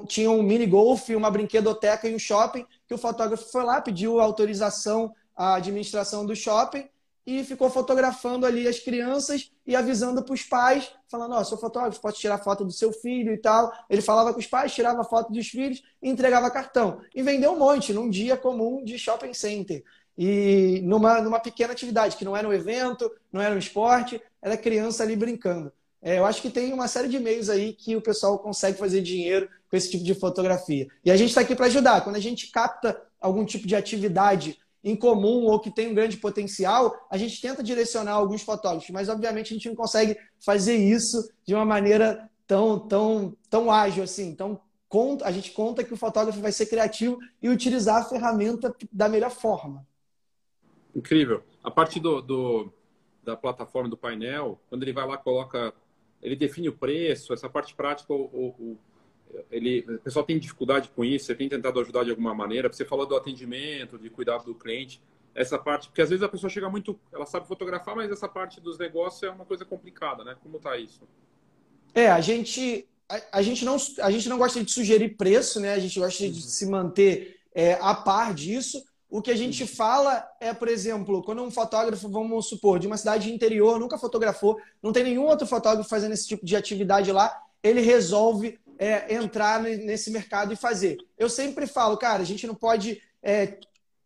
tinha um mini golf, uma brinquedoteca e um shopping, que o fotógrafo foi lá, pediu autorização à administração do shopping e ficou fotografando ali as crianças e avisando para os pais, falando, ó, oh, sou fotógrafo, posso tirar foto do seu filho e tal. Ele falava com os pais, tirava foto dos filhos e entregava cartão. E vendeu um monte num dia comum de shopping center. E numa, numa pequena atividade, que não era um evento, não era um esporte, era criança ali brincando. É, eu acho que tem uma série de meios aí que o pessoal consegue fazer dinheiro com esse tipo de fotografia. E a gente está aqui para ajudar. Quando a gente capta algum tipo de atividade em comum ou que tem um grande potencial, a gente tenta direcionar alguns fotógrafos, mas obviamente a gente não consegue fazer isso de uma maneira tão, tão, tão ágil assim. Então, a gente conta que o fotógrafo vai ser criativo e utilizar a ferramenta da melhor forma. Incrível. A parte do, do, da plataforma, do painel, quando ele vai lá, coloca ele define o preço, essa parte prática, o, o, ele, o pessoal tem dificuldade com isso, você tem tentado ajudar de alguma maneira, você falou do atendimento, de cuidado do cliente, essa parte, porque às vezes a pessoa chega muito, ela sabe fotografar, mas essa parte dos negócios é uma coisa complicada, né? Como está isso? É, a gente, a, a, gente não, a gente não gosta de sugerir preço, né? A gente gosta de se manter é, a par disso, o que a gente fala é, por exemplo, quando um fotógrafo, vamos supor, de uma cidade interior, nunca fotografou, não tem nenhum outro fotógrafo fazendo esse tipo de atividade lá, ele resolve é, entrar nesse mercado e fazer. Eu sempre falo, cara, a gente não pode é,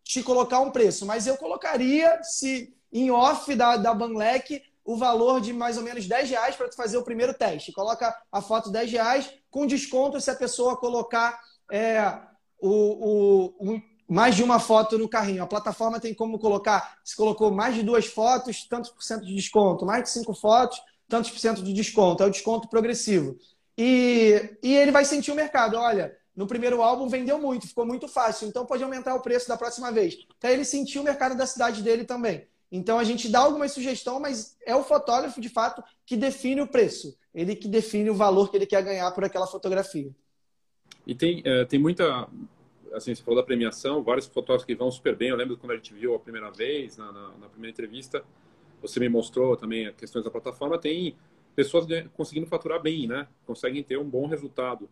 te colocar um preço, mas eu colocaria, se em off da, da Banlec, o valor de mais ou menos 10 reais para fazer o primeiro teste. Coloca a foto 10 reais, com desconto se a pessoa colocar é, o, o, mais de uma foto no carrinho. A plataforma tem como colocar, se colocou mais de duas fotos, tantos por cento de desconto, mais de cinco fotos, tantos por cento de desconto. É o desconto progressivo. E, e ele vai sentir o mercado. Olha, no primeiro álbum vendeu muito, ficou muito fácil, então pode aumentar o preço da próxima vez. Até ele sentir o mercado da cidade dele também. Então a gente dá alguma sugestão, mas é o fotógrafo, de fato, que define o preço. Ele que define o valor que ele quer ganhar por aquela fotografia. E tem, é, tem muita assim, você falou da premiação, vários fotógrafos que vão super bem. Eu lembro quando a gente viu a primeira vez, na, na, na primeira entrevista, você me mostrou também questões da plataforma. Tem pessoas conseguindo faturar bem, né? Conseguem ter um bom resultado.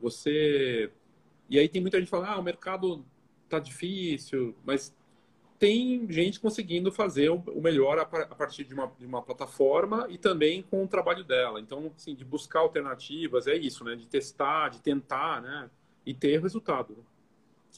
Você. E aí tem muita gente falando, ah, o mercado tá difícil, mas tem gente conseguindo fazer o melhor a partir de uma, de uma plataforma e também com o trabalho dela. Então, assim, de buscar alternativas, é isso, né? De testar, de tentar, né? E ter resultado.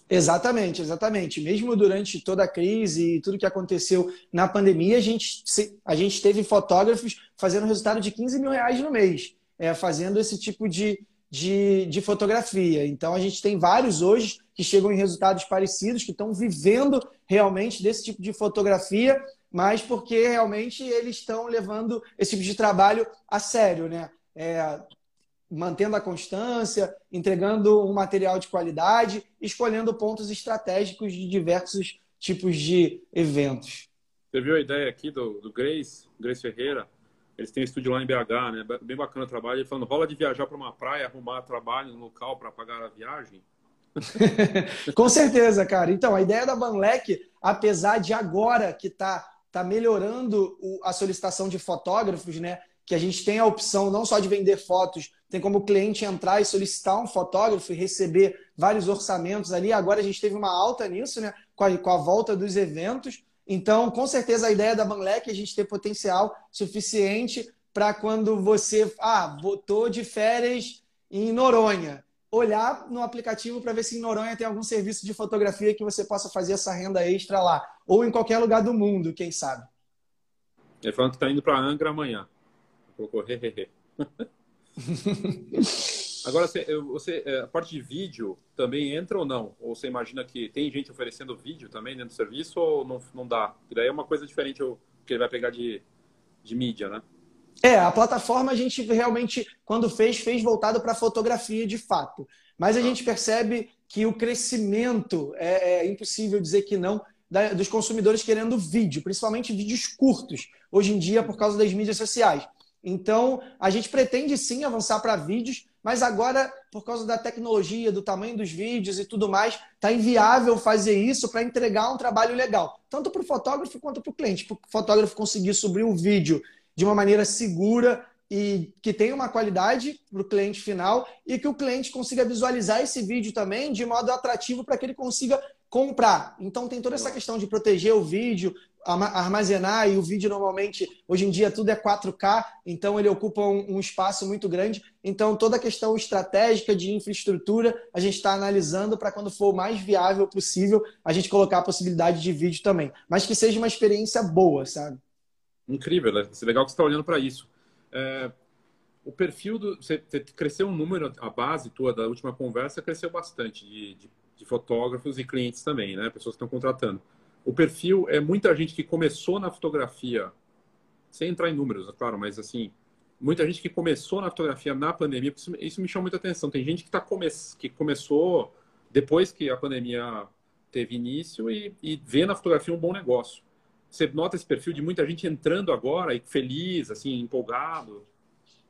Exatamente, exatamente. Mesmo durante toda a crise e tudo que aconteceu na pandemia, a gente, a gente teve fotógrafos fazendo resultado de 15 mil reais no mês, é, fazendo esse tipo de, de, de fotografia. Então, a gente tem vários hoje que chegam em resultados parecidos, que estão vivendo realmente desse tipo de fotografia, mas porque realmente eles estão levando esse tipo de trabalho a sério, né? É, mantendo a constância, entregando um material de qualidade, escolhendo pontos estratégicos de diversos tipos de eventos. Você viu a ideia aqui do, do Grace, Grace Ferreira? Eles têm um estúdio lá em BH, né? Bem bacana o trabalho. Ele falando, rola de viajar para uma praia, arrumar trabalho no local para pagar a viagem. Com certeza, cara. Então, a ideia da Banlec, apesar de agora que está tá melhorando a solicitação de fotógrafos, né? Que a gente tem a opção não só de vender fotos, tem como o cliente entrar e solicitar um fotógrafo e receber vários orçamentos ali. Agora a gente teve uma alta nisso, né? Com a, com a volta dos eventos. Então, com certeza, a ideia da Banlec é a gente ter potencial suficiente para quando você, ah, votou de férias em Noronha olhar no aplicativo para ver se em Noronha tem algum serviço de fotografia que você possa fazer essa renda extra lá. Ou em qualquer lugar do mundo, quem sabe. Ele falando que está indo para Angra amanhã. Colocou hehehe. Agora, você, é, a parte de vídeo também entra ou não? Ou você imagina que tem gente oferecendo vídeo também dentro do serviço ou não, não dá? E daí é uma coisa diferente que ele vai pegar de, de mídia, né? É, a plataforma a gente realmente, quando fez, fez voltado para fotografia de fato. Mas a ah. gente percebe que o crescimento, é, é impossível dizer que não, da, dos consumidores querendo vídeo, principalmente vídeos curtos, hoje em dia por causa das mídias sociais. Então, a gente pretende sim avançar para vídeos, mas agora, por causa da tecnologia, do tamanho dos vídeos e tudo mais, está inviável fazer isso para entregar um trabalho legal, tanto para o fotógrafo quanto para o cliente. Para o fotógrafo conseguir subir o vídeo de uma maneira segura e que tenha uma qualidade para o cliente final e que o cliente consiga visualizar esse vídeo também de modo atrativo para que ele consiga comprar. Então tem toda essa questão de proteger o vídeo, armazenar e o vídeo normalmente hoje em dia tudo é 4K, então ele ocupa um, um espaço muito grande. Então toda a questão estratégica de infraestrutura a gente está analisando para quando for o mais viável possível a gente colocar a possibilidade de vídeo também, mas que seja uma experiência boa, sabe? Incrível, né? É legal que você está olhando para isso. É, o perfil do. Você, cresceu um número, a base tua da última conversa cresceu bastante de, de, de fotógrafos e clientes também, né? Pessoas que estão contratando. O perfil é muita gente que começou na fotografia, sem entrar em números, é claro, mas assim, muita gente que começou na fotografia na pandemia, isso, isso me chama muita atenção. Tem gente que, tá come, que começou depois que a pandemia teve início e, e vê na fotografia um bom negócio. Você nota esse perfil de muita gente entrando agora e feliz, assim, empolgado?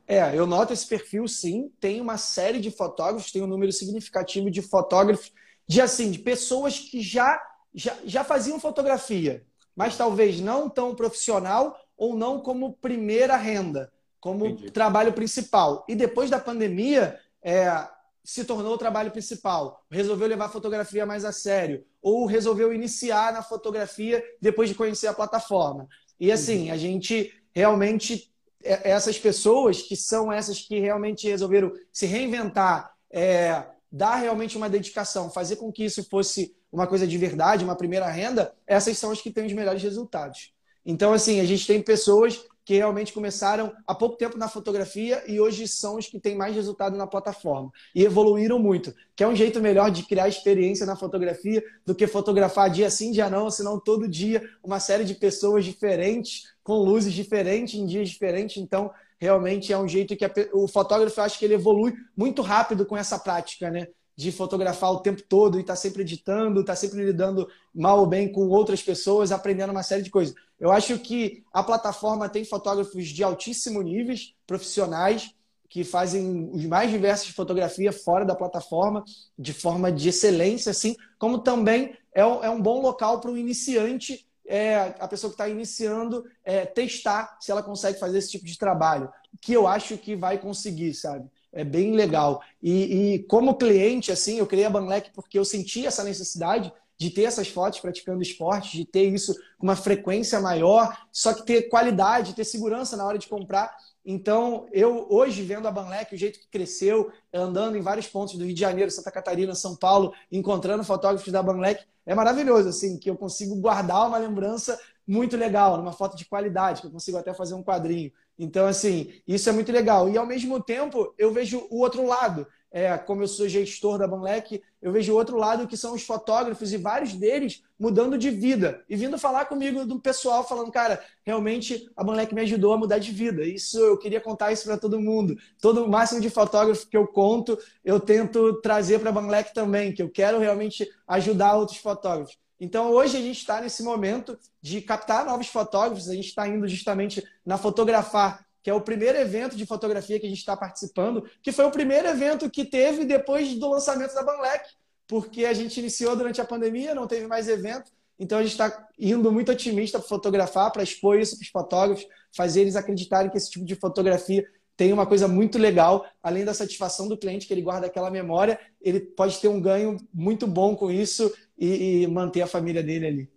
É, eu noto esse perfil sim. Tem uma série de fotógrafos, tem um número significativo de fotógrafos, de assim, de pessoas que já, já, já faziam fotografia, mas talvez não tão profissional ou não como primeira renda, como Entendi. trabalho principal. E depois da pandemia, é, se tornou o trabalho principal, resolveu levar a fotografia mais a sério, ou resolveu iniciar na fotografia depois de conhecer a plataforma. E assim, a gente realmente, é, essas pessoas que são essas que realmente resolveram se reinventar, é, dar realmente uma dedicação, fazer com que isso fosse uma coisa de verdade, uma primeira renda, essas são as que têm os melhores resultados. Então, assim, a gente tem pessoas que realmente começaram há pouco tempo na fotografia e hoje são os que têm mais resultado na plataforma. E evoluíram muito, que é um jeito melhor de criar experiência na fotografia do que fotografar dia sim, dia não, senão todo dia uma série de pessoas diferentes, com luzes diferentes, em dias diferentes. Então, realmente é um jeito que a, o fotógrafo, acho que ele evolui muito rápido com essa prática, né? De fotografar o tempo todo e estar tá sempre editando, estar tá sempre lidando mal ou bem com outras pessoas, aprendendo uma série de coisas. Eu acho que a plataforma tem fotógrafos de altíssimo níveis, profissionais, que fazem os mais diversos de fotografia fora da plataforma, de forma de excelência, assim, como também é um, é bom local para o iniciante, é, a pessoa que está iniciando, é, testar se ela consegue fazer esse tipo de trabalho, que eu acho que vai conseguir, sabe? É bem legal. E, e como cliente, assim, eu criei a Banlec porque eu senti essa necessidade de ter essas fotos praticando esporte, de ter isso com uma frequência maior, só que ter qualidade, ter segurança na hora de comprar. Então, eu hoje vendo a Banlec, o jeito que cresceu, andando em vários pontos do Rio de Janeiro, Santa Catarina, São Paulo, encontrando fotógrafos da Banlec, é maravilhoso, assim, que eu consigo guardar uma lembrança muito legal, numa foto de qualidade, que eu consigo até fazer um quadrinho. Então, assim, isso é muito legal. E ao mesmo tempo, eu vejo o outro lado é, como eu sou gestor da Banlec, eu vejo o outro lado que são os fotógrafos e vários deles mudando de vida e vindo falar comigo do pessoal falando, cara, realmente a Banlec me ajudou a mudar de vida. Isso eu queria contar isso para todo mundo. Todo o máximo de fotógrafo que eu conto, eu tento trazer para a Banlec também, que eu quero realmente ajudar outros fotógrafos. Então, hoje a gente está nesse momento de captar novos fotógrafos, a gente está indo justamente na Fotografar que é o primeiro evento de fotografia que a gente está participando, que foi o primeiro evento que teve depois do lançamento da Banlec, porque a gente iniciou durante a pandemia, não teve mais evento, então a gente está indo muito otimista para fotografar, para expor isso para os fotógrafos, fazer eles acreditarem que esse tipo de fotografia tem uma coisa muito legal, além da satisfação do cliente que ele guarda aquela memória, ele pode ter um ganho muito bom com isso e, e manter a família dele ali.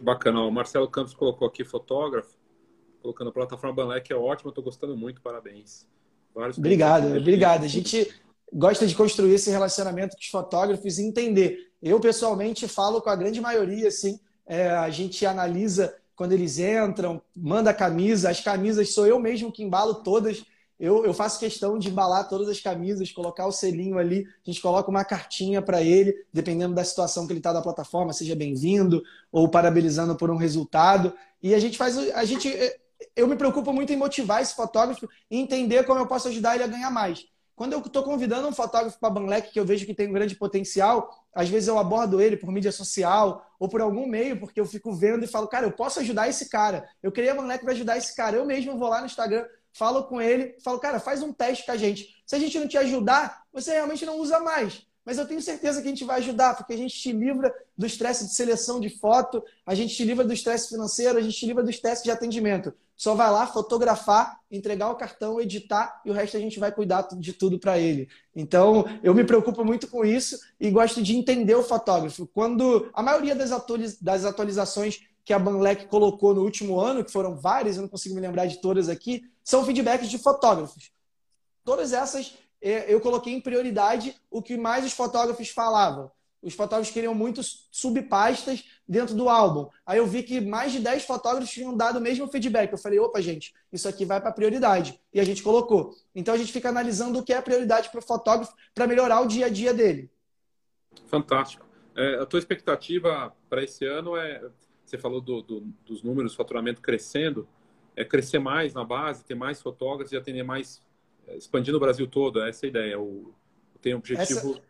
Bacana. O Marcelo Campos colocou aqui fotógrafo colocando a plataforma Banlec é ótima, estou gostando muito, parabéns. Vários obrigado, obrigado. A gente gosta de construir esse relacionamento com os fotógrafos e entender. Eu, pessoalmente, falo com a grande maioria, assim, é, a gente analisa quando eles entram, manda camisa, as camisas sou eu mesmo que embalo todas. Eu, eu faço questão de embalar todas as camisas, colocar o selinho ali, a gente coloca uma cartinha para ele, dependendo da situação que ele está da plataforma, seja bem-vindo ou parabenizando por um resultado. E a gente faz, a gente eu me preocupo muito em motivar esse fotógrafo e entender como eu posso ajudar ele a ganhar mais. Quando eu estou convidando um fotógrafo para a Banlec, que eu vejo que tem um grande potencial, às vezes eu abordo ele por mídia social ou por algum meio, porque eu fico vendo e falo, cara, eu posso ajudar esse cara. Eu queria a Banlec para ajudar esse cara. Eu mesmo vou lá no Instagram, falo com ele, falo, cara, faz um teste com a gente. Se a gente não te ajudar, você realmente não usa mais. Mas eu tenho certeza que a gente vai ajudar, porque a gente te livra do estresse de seleção de foto, a gente te livra do estresse financeiro, a gente te livra do estresse de atendimento. Só vai lá fotografar, entregar o cartão, editar e o resto a gente vai cuidar de tudo para ele. Então, eu me preocupo muito com isso e gosto de entender o fotógrafo. Quando a maioria das, das atualizações que a Banlec colocou no último ano, que foram várias, eu não consigo me lembrar de todas aqui, são feedbacks de fotógrafos. Todas essas é, eu coloquei em prioridade o que mais os fotógrafos falavam. Os fotógrafos queriam muito subpastas dentro do álbum. Aí eu vi que mais de 10 fotógrafos tinham dado o mesmo feedback. Eu falei, opa, gente, isso aqui vai para prioridade. E a gente colocou. Então a gente fica analisando o que é prioridade para o fotógrafo para melhorar o dia a dia dele. Fantástico. É, a tua expectativa para esse ano é. Você falou do, do, dos números, faturamento crescendo, é crescer mais na base, ter mais fotógrafos e atender mais expandindo o Brasil todo, essa é a ideia. O, tem um objetivo. Essa...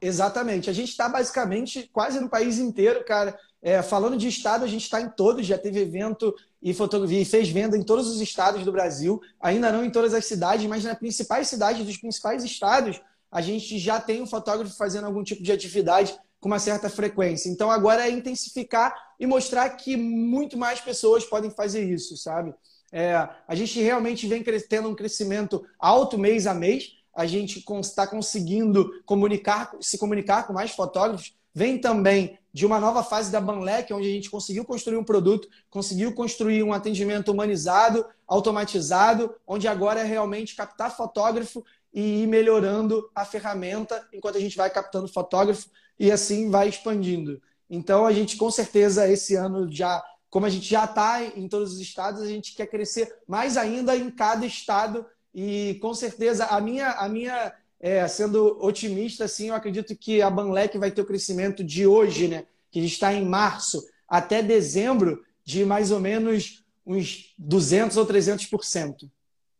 Exatamente. A gente está basicamente quase no país inteiro, cara. É, falando de estado, a gente está em todos, já teve evento e fotografia e fez venda em todos os estados do Brasil, ainda não em todas as cidades, mas nas principais cidades dos principais estados, a gente já tem um fotógrafo fazendo algum tipo de atividade com uma certa frequência. Então agora é intensificar e mostrar que muito mais pessoas podem fazer isso, sabe? É, a gente realmente vem tendo um crescimento alto mês a mês. A gente está conseguindo comunicar, se comunicar com mais fotógrafos. Vem também de uma nova fase da Banlec, onde a gente conseguiu construir um produto, conseguiu construir um atendimento humanizado, automatizado, onde agora é realmente captar fotógrafo e ir melhorando a ferramenta enquanto a gente vai captando fotógrafo e assim vai expandindo. Então a gente com certeza esse ano já como a gente já está em todos os estados, a gente quer crescer mais ainda em cada estado. E com certeza, a minha, a minha é, sendo otimista, assim, eu acredito que a Banlec vai ter o crescimento de hoje, né? Que a gente está em março, até dezembro, de mais ou menos uns 200 ou 300%.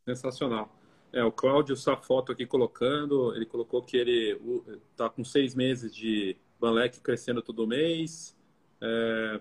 Sensacional. É, o Cláudio Safoto aqui colocando, ele colocou que ele está com seis meses de Banlec crescendo todo mês. É,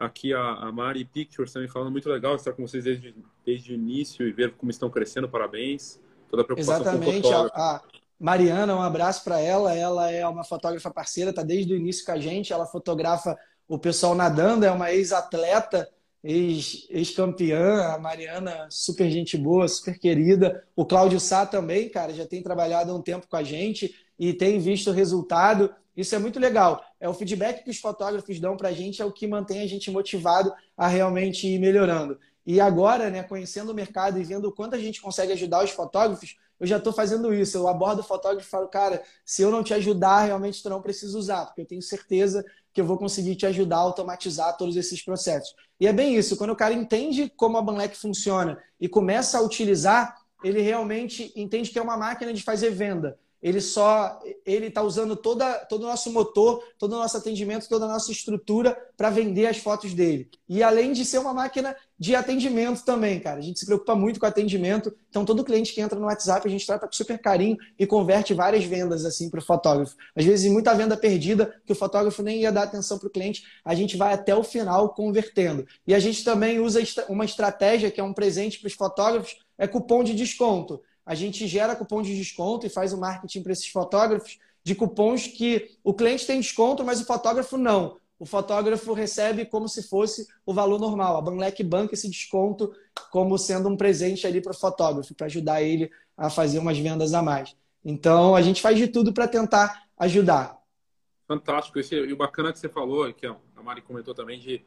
Aqui a, a Mari Pictures também falando muito legal estar com vocês desde, desde o início e ver como estão crescendo. Parabéns. toda a preocupação Exatamente. com o. A, a Mariana, um abraço para ela. Ela é uma fotógrafa parceira, está desde o início com a gente. Ela fotografa o pessoal nadando, é uma ex-atleta, ex-campeã. a Mariana, super gente boa, super querida. O Cláudio Sá também, cara, já tem trabalhado há um tempo com a gente e tem visto o resultado. Isso é muito legal. É o feedback que os fotógrafos dão para a gente, é o que mantém a gente motivado a realmente ir melhorando. E agora, né, conhecendo o mercado e vendo quanto a gente consegue ajudar os fotógrafos, eu já estou fazendo isso. Eu abordo o fotógrafo e falo, cara, se eu não te ajudar, realmente tu não precisa usar, porque eu tenho certeza que eu vou conseguir te ajudar a automatizar todos esses processos. E é bem isso, quando o cara entende como a Banlec funciona e começa a utilizar, ele realmente entende que é uma máquina de fazer venda ele só ele está usando toda, todo o nosso motor, todo o nosso atendimento, toda a nossa estrutura para vender as fotos dele. E além de ser uma máquina de atendimento também, cara. A gente se preocupa muito com atendimento. Então, todo cliente que entra no WhatsApp, a gente trata com super carinho e converte várias vendas assim para o fotógrafo. Às vezes, muita venda perdida, que o fotógrafo nem ia dar atenção para o cliente, a gente vai até o final convertendo. E a gente também usa uma estratégia que é um presente para os fotógrafos, é cupom de desconto a gente gera cupom de desconto e faz o marketing para esses fotógrafos de cupons que o cliente tem desconto, mas o fotógrafo não. O fotógrafo recebe como se fosse o valor normal. A Banlec banca esse desconto como sendo um presente ali para o fotógrafo, para ajudar ele a fazer umas vendas a mais. Então, a gente faz de tudo para tentar ajudar. Fantástico. e o bacana que você falou, que a Mari comentou também, de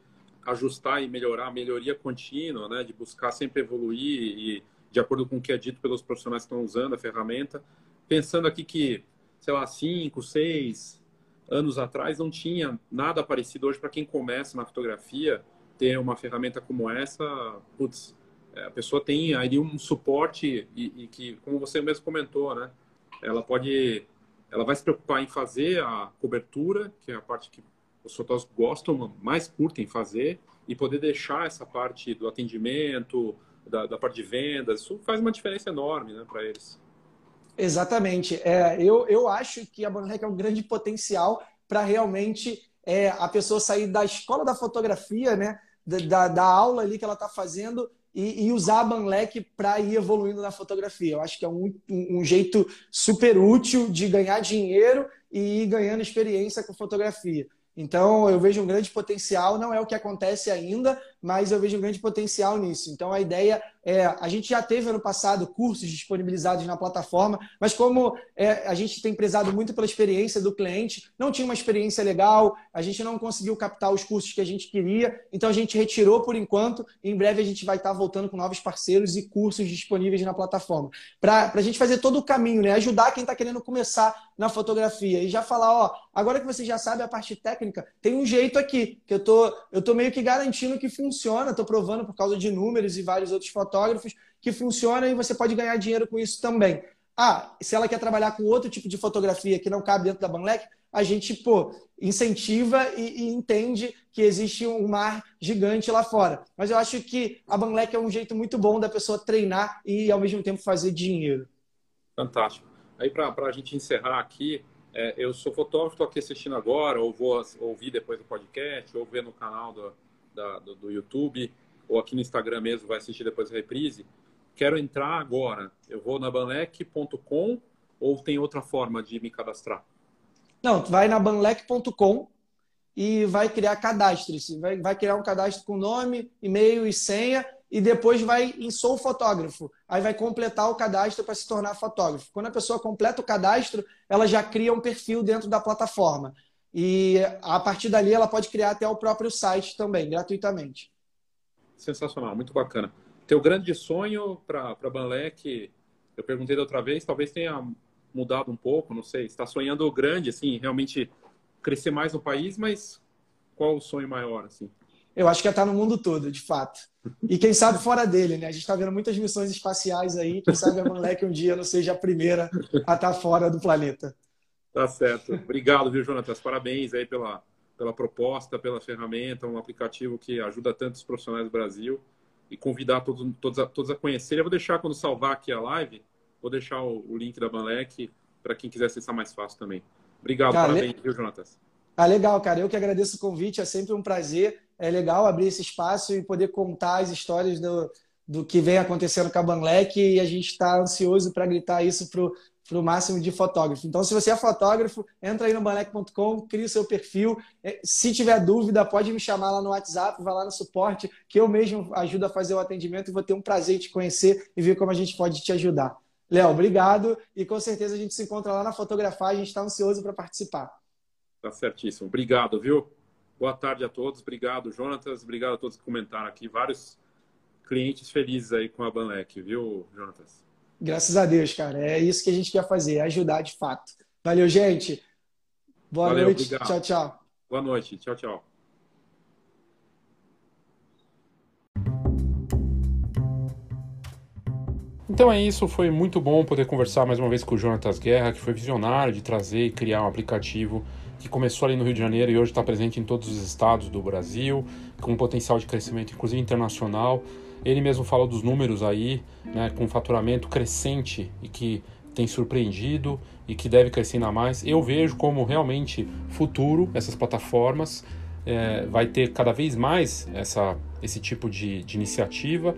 ajustar e melhorar, melhoria contínua, né? de buscar sempre evoluir e de acordo com o que é dito pelos profissionais que estão usando a ferramenta. Pensando aqui que, sei lá, cinco, seis anos atrás não tinha nada parecido. Hoje, para quem começa na fotografia, ter uma ferramenta como essa, putz, é, a pessoa tem aí um suporte e, e, que, como você mesmo comentou, né? Ela pode, ela vai se preocupar em fazer a cobertura, que é a parte que os fotógrafos gostam, mais curtem fazer, e poder deixar essa parte do atendimento, da, da parte de vendas, isso faz uma diferença enorme né, para eles. Exatamente. É, eu, eu acho que a Bonrec é um grande potencial para realmente é, a pessoa sair da escola da fotografia, né, da, da aula ali que ela está fazendo e, e, usar a Banlec para ir evoluindo na fotografia. Eu acho que é um, um, um, jeito super útil de ganhar dinheiro e ir ganhando experiência com fotografia. Então, eu vejo um grande potencial, não é o que acontece ainda, mas eu vejo um grande potencial nisso. Então, a ideia é: a gente já teve ano passado cursos disponibilizados na plataforma, mas como é, a gente tem prezado muito pela experiência do cliente, não tinha uma experiência legal, a gente não conseguiu captar os cursos que a gente queria, então a gente retirou por enquanto. E em breve a gente vai estar voltando com novos parceiros e cursos disponíveis na plataforma. Para a gente fazer todo o caminho, né? ajudar quem está querendo começar na fotografia e já falar: ó, agora que você já sabe a parte técnica, tem um jeito aqui, que eu tô, eu tô meio que garantindo que funciona funciona, estou provando por causa de números e vários outros fotógrafos que funciona e você pode ganhar dinheiro com isso também. Ah, se ela quer trabalhar com outro tipo de fotografia que não cabe dentro da Banlec, a gente pô, incentiva e, e, entende que existe um mar gigante lá fora. Mas eu acho que a Banlec é um jeito muito bom da pessoa treinar e ao mesmo tempo fazer dinheiro. Fantástico. Aí para a gente encerrar aqui, é, eu sou fotógrafo, estou aqui assistindo agora, ou vou ouvir depois do podcast, ou ver no canal do, da, do, do, YouTube ou aqui no Instagram mesmo, vai assistir depois a reprise. Quero entrar agora. Eu vou na banlec.com ou tem outra forma de me cadastrar? Não, vai na banlec.com e vai criar cadastro. Vai, vai criar um cadastro com nome, e-mail e senha e depois vai em Sou Fotógrafo. Aí vai completar o cadastro para se tornar fotógrafo. Quando a pessoa completa o cadastro, ela já cria um perfil dentro da plataforma. E a partir dali ela pode criar até o próprio site também, gratuitamente. Sensacional, muito bacana. Teu grande sonho para a Banlec, eu perguntei da outra vez, talvez tenha mudado um pouco, não sei. Está sonhando grande, assim, realmente crescer mais no país, mas qual o sonho maior, assim? Eu acho que é estar no mundo todo, de fato. E quem sabe fora dele, né? A gente está vendo muitas missões espaciais aí. Quem sabe a Banlec um dia não seja a primeira a estar fora do planeta. Tá certo. Obrigado, viu, Jonatas? Parabéns aí pela, pela proposta, pela ferramenta, um aplicativo que ajuda tantos profissionais do Brasil e convidar todos, todos, a, todos a conhecerem. Eu vou deixar, quando salvar aqui a live, vou deixar o, o link da Banlec para quem quiser acessar mais fácil também. Obrigado, cara, parabéns, le... viu, Jonatas? Ah, legal, cara. Eu que agradeço o convite, é sempre um prazer. É legal abrir esse espaço e poder contar as histórias do, do que vem acontecendo com a Banlec e a gente está ansioso para gritar isso para o máximo de fotógrafos. Então, se você é fotógrafo, entra aí no banlec.com, cria o seu perfil. É, se tiver dúvida, pode me chamar lá no WhatsApp, vai lá no suporte, que eu mesmo ajudo a fazer o atendimento e vou ter um prazer em te conhecer e ver como a gente pode te ajudar. Léo, obrigado e com certeza a gente se encontra lá na fotografar, a gente está ansioso para participar. Tá certíssimo. Obrigado, viu? Boa tarde a todos. Obrigado, Jonatas. Obrigado a todos que comentaram aqui. Vários clientes felizes aí com a Banlec, viu, Jonatas? Graças a Deus, cara. É isso que a gente quer fazer, ajudar de fato. Valeu, gente. Boa Valeu, noite. Obrigado. Tchau, tchau. Boa noite. Tchau, tchau. Então é isso, foi muito bom poder conversar mais uma vez com o Jonatas Guerra, que foi visionário de trazer e criar um aplicativo que começou ali no Rio de Janeiro e hoje está presente em todos os estados do Brasil, com um potencial de crescimento, inclusive internacional. Ele mesmo falou dos números aí, né, com faturamento crescente e que tem surpreendido e que deve crescer ainda mais. Eu vejo como realmente futuro essas plataformas. É, vai ter cada vez mais essa, esse tipo de, de iniciativa.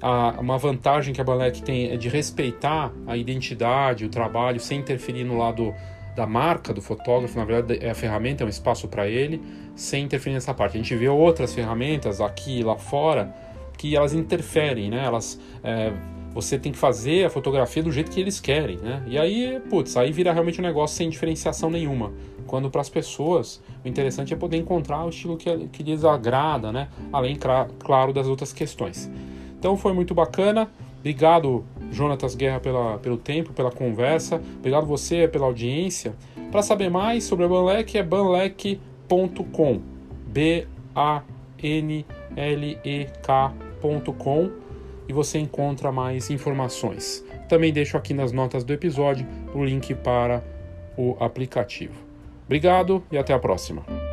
A, uma vantagem que a Balec tem é de respeitar a identidade, o trabalho, sem interferir no lado da marca do fotógrafo. Na verdade, é a ferramenta, é um espaço para ele, sem interferir nessa parte. A gente vê outras ferramentas aqui e lá fora que elas interferem, né? Elas, é, você tem que fazer a fotografia do jeito que eles querem, né? E aí, putz, aí vira realmente um negócio sem diferenciação nenhuma. Quando para as pessoas, o interessante é poder encontrar o estilo que, que lhes agrada, né? Além, claro, das outras questões. Então foi muito bacana. Obrigado, Jonatas Guerra, pela, pelo tempo, pela conversa. Obrigado você pela audiência. Para saber mais sobre a Banlec, é banlec.com. B-A-N-L-E-K.com www.ecoagro.com e você encontra mais informações. Também deixo aqui nas notas do episódio o link para o aplicativo. Obrigado e até a próxima.